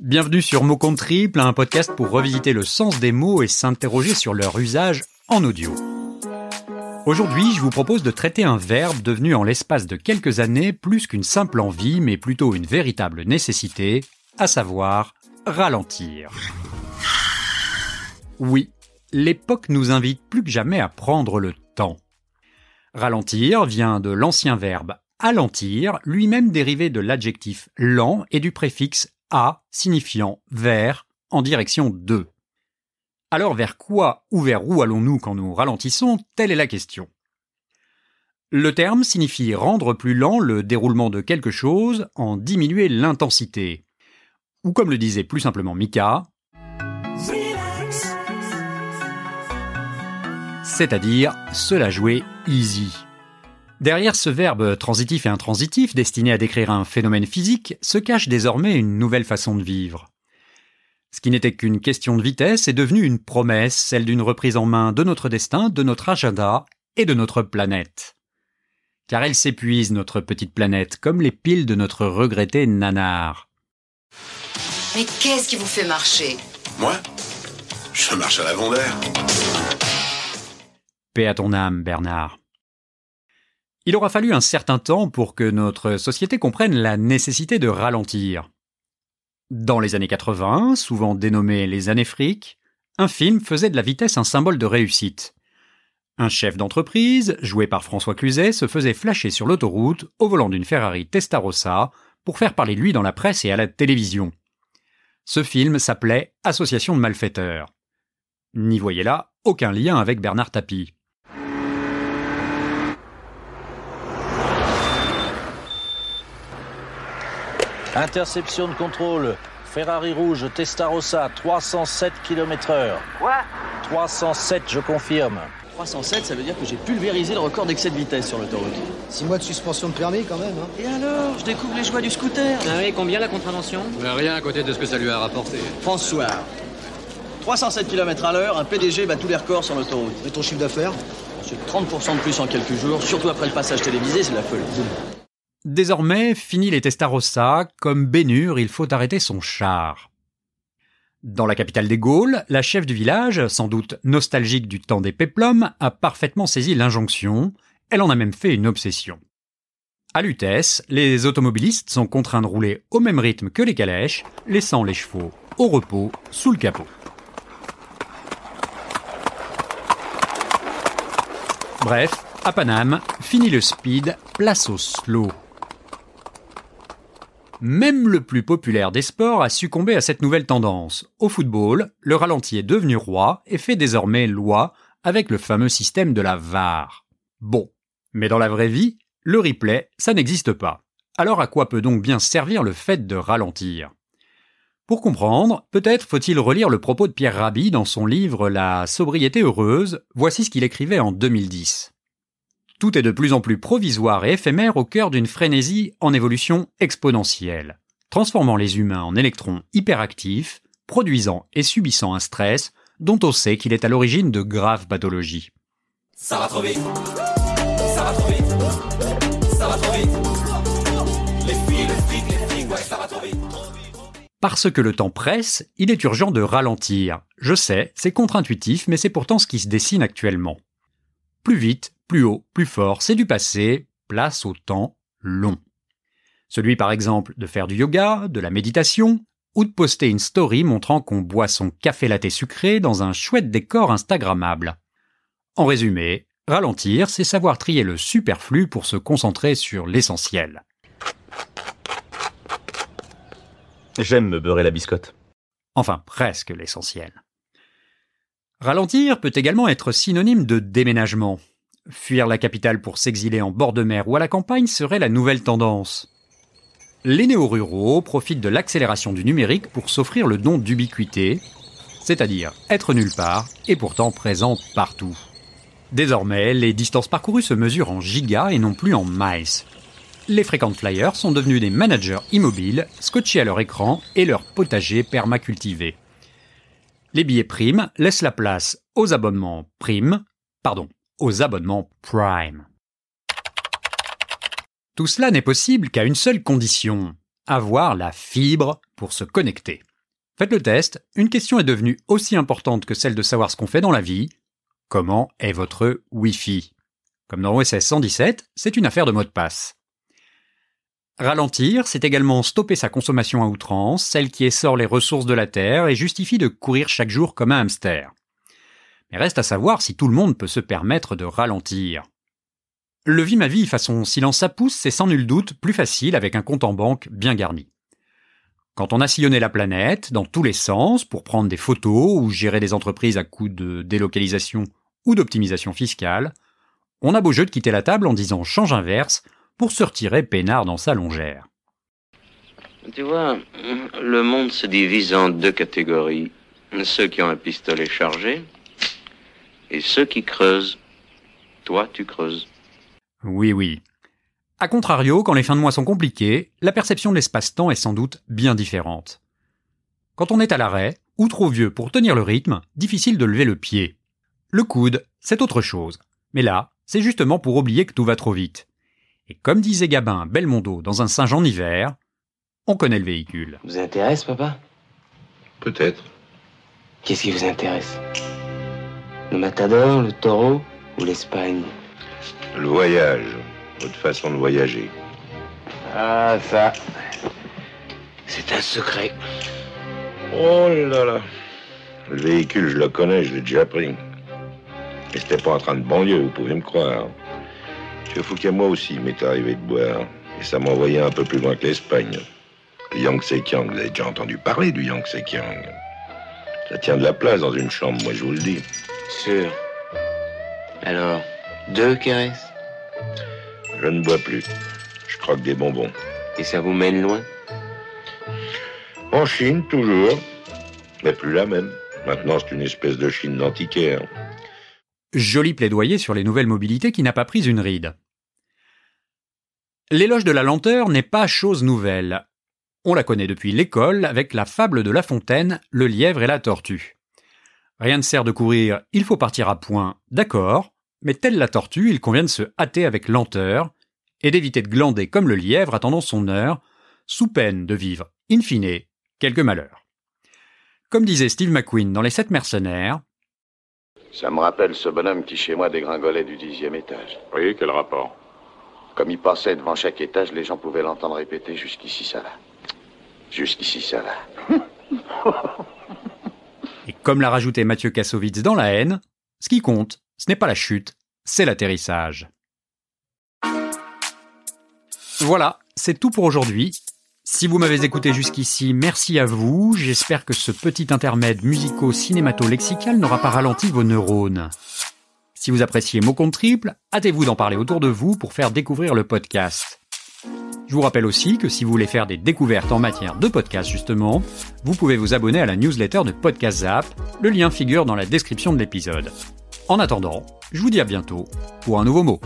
Bienvenue sur Mots Compte Triple, un podcast pour revisiter le sens des mots et s'interroger sur leur usage en audio. Aujourd'hui, je vous propose de traiter un verbe devenu en l'espace de quelques années plus qu'une simple envie, mais plutôt une véritable nécessité, à savoir ralentir. Oui, l'époque nous invite plus que jamais à prendre le temps. Ralentir vient de l'ancien verbe alentir, lui-même dérivé de l'adjectif lent et du préfixe à signifiant vers en direction de. Alors vers quoi ou vers où allons-nous quand nous ralentissons? Telle est la question. Le terme signifie rendre plus lent le déroulement de quelque chose, en diminuer l'intensité. Ou comme le disait plus simplement Mika, c'est-à-dire se la jouer easy. Derrière ce verbe transitif et intransitif destiné à décrire un phénomène physique se cache désormais une nouvelle façon de vivre. Ce qui n'était qu'une question de vitesse est devenu une promesse, celle d'une reprise en main de notre destin, de notre agenda et de notre planète. Car elle s'épuise, notre petite planète, comme les piles de notre regretté nanar. Mais qu'est-ce qui vous fait marcher? Moi? Je marche à l'avant d'air. Paix à ton âme, Bernard. Il aura fallu un certain temps pour que notre société comprenne la nécessité de ralentir. Dans les années 80, souvent dénommé les années fric, un film faisait de la vitesse un symbole de réussite. Un chef d'entreprise, joué par François Cluzet, se faisait flasher sur l'autoroute au volant d'une Ferrari Testarossa pour faire parler de lui dans la presse et à la télévision. Ce film s'appelait Association de malfaiteurs. N'y voyez là aucun lien avec Bernard Tapie. Interception de contrôle. Ferrari rouge, Testarossa, 307 km heure. Quoi? 307, je confirme. 307, ça veut dire que j'ai pulvérisé le record d'excès de vitesse sur l'autoroute. 6 mois de suspension de permis quand même. Hein. Et alors Je découvre les joies du scooter. Ah oui, combien la contravention? Rien à côté de ce que ça lui a rapporté. François. 307 km à l'heure, un PDG bat tous les records sur l'autoroute. Et ton chiffre d'affaires? C'est 30% de plus en quelques jours, surtout après le passage télévisé, c'est la folie. Désormais, fini les Testarossa, comme Bénur, il faut arrêter son char. Dans la capitale des Gaules, la chef du village, sans doute nostalgique du temps des péplums, a parfaitement saisi l'injonction, elle en a même fait une obsession. À Lutèce, les automobilistes sont contraints de rouler au même rythme que les calèches, laissant les chevaux au repos sous le capot. Bref, à Paname, fini le speed, place au slow. Même le plus populaire des sports a succombé à cette nouvelle tendance. Au football, le ralenti est devenu roi et fait désormais loi avec le fameux système de la VAR. Bon, mais dans la vraie vie, le replay, ça n'existe pas. Alors à quoi peut donc bien servir le fait de ralentir? Pour comprendre, peut-être faut-il relire le propos de Pierre Rabhi dans son livre La sobriété heureuse, voici ce qu'il écrivait en 2010. Tout est de plus en plus provisoire et éphémère au cœur d'une frénésie en évolution exponentielle, transformant les humains en électrons hyperactifs, produisant et subissant un stress dont on sait qu'il est à l'origine de graves pathologies. Ça va trop vite. Ça va trop vite. Ça va trop vite. Les filles, les flics, les flics, ouais, ça va trop vite. Parce que le temps presse, il est urgent de ralentir. Je sais, c'est contre-intuitif, mais c'est pourtant ce qui se dessine actuellement. Plus vite, plus haut, plus fort, c'est du passé, place au temps long. Celui par exemple de faire du yoga, de la méditation, ou de poster une story montrant qu'on boit son café latte sucré dans un chouette décor instagrammable. En résumé, ralentir, c'est savoir trier le superflu pour se concentrer sur l'essentiel. J'aime me beurrer la biscotte. Enfin, presque l'essentiel. Ralentir peut également être synonyme de déménagement. Fuir la capitale pour s'exiler en bord de mer ou à la campagne serait la nouvelle tendance. Les néo-ruraux profitent de l'accélération du numérique pour s'offrir le don d'ubiquité, c'est-à-dire être nulle part et pourtant présent partout. Désormais, les distances parcourues se mesurent en gigas et non plus en miles. Les frequent flyers sont devenus des managers immobiles, scotchés à leur écran et leur potager permacultivé. Les billets primes laissent la place aux abonnements prime, pardon, aux abonnements Prime. Tout cela n'est possible qu'à une seule condition, avoir la fibre pour se connecter. Faites le test, une question est devenue aussi importante que celle de savoir ce qu'on fait dans la vie. Comment est votre Wi-Fi? Comme dans OSS 117, c'est une affaire de mot de passe. Ralentir, c'est également stopper sa consommation à outrance, celle qui essore les ressources de la Terre et justifie de courir chaque jour comme un hamster. Reste à savoir si tout le monde peut se permettre de ralentir. Le vie ma vie façon silence à pouce, c'est sans nul doute plus facile avec un compte en banque bien garni. Quand on a sillonné la planète dans tous les sens pour prendre des photos ou gérer des entreprises à coup de délocalisation ou d'optimisation fiscale, on a beau jeu de quitter la table en disant change inverse pour se retirer peinard dans sa longère. Tu vois, le monde se divise en deux catégories. Ceux qui ont un pistolet chargé et ceux qui creusent. Toi, tu creuses. Oui, oui. A contrario, quand les fins de mois sont compliquées, la perception de l'espace-temps est sans doute bien différente. Quand on est à l'arrêt, ou trop vieux pour tenir le rythme, difficile de lever le pied. Le coude, c'est autre chose. Mais là, c'est justement pour oublier que tout va trop vite. Et comme disait Gabin Belmondo dans un singe en hiver, on connaît le véhicule. Vous intéresse, papa? Peut-être. Qu'est-ce qui vous intéresse? Le matador, le taureau ou l'Espagne? Le voyage, votre façon de voyager. Ah, ça. C'est un secret. Oh là là. Le véhicule, je le connais, je l'ai déjà pris. Et c'était pas en train de banlieue, vous pouvez me croire. Je fous qu'à moi aussi, il m'est arrivé de boire. Et ça m'envoyait un peu plus loin que l'Espagne. Le Yangtze Kiang, vous avez déjà entendu parler du Yangtze Kiang. Ça tient de la place dans une chambre, moi je vous le dis. Sûr. Alors, deux caresses Je ne bois plus. Je croque des bonbons. Et ça vous mène loin En Chine, toujours. Mais plus la même. Maintenant, c'est une espèce de Chine d'antiquaire. Joli plaidoyer sur les nouvelles mobilités qui n'a pas pris une ride. L'éloge de la lenteur n'est pas chose nouvelle. On la connaît depuis l'école avec la fable de La Fontaine, le lièvre et la tortue. Rien ne sert de courir, il faut partir à point, d'accord, mais telle la tortue, il convient de se hâter avec lenteur et d'éviter de glander comme le lièvre attendant son heure, sous peine de vivre, in fine, quelques malheurs. Comme disait Steve McQueen dans Les Sept Mercenaires, Ça me rappelle ce bonhomme qui chez moi dégringolait du dixième étage. Oui, quel rapport? Comme il passait devant chaque étage, les gens pouvaient l'entendre répéter jusqu'ici ça va. Jusqu'ici ça va. Et comme l'a rajouté Mathieu Kassovitz dans La haine, ce qui compte, ce n'est pas la chute, c'est l'atterrissage. Voilà, c'est tout pour aujourd'hui. Si vous m'avez écouté jusqu'ici, merci à vous. J'espère que ce petit intermède musico-cinémato-lexical n'aura pas ralenti vos neurones. Si vous appréciez Mots contre triple, hâtez-vous d'en parler autour de vous pour faire découvrir le podcast. Je vous rappelle aussi que si vous voulez faire des découvertes en matière de podcast justement, vous pouvez vous abonner à la newsletter de Podcast Zap. Le lien figure dans la description de l'épisode. En attendant, je vous dis à bientôt pour un nouveau mot.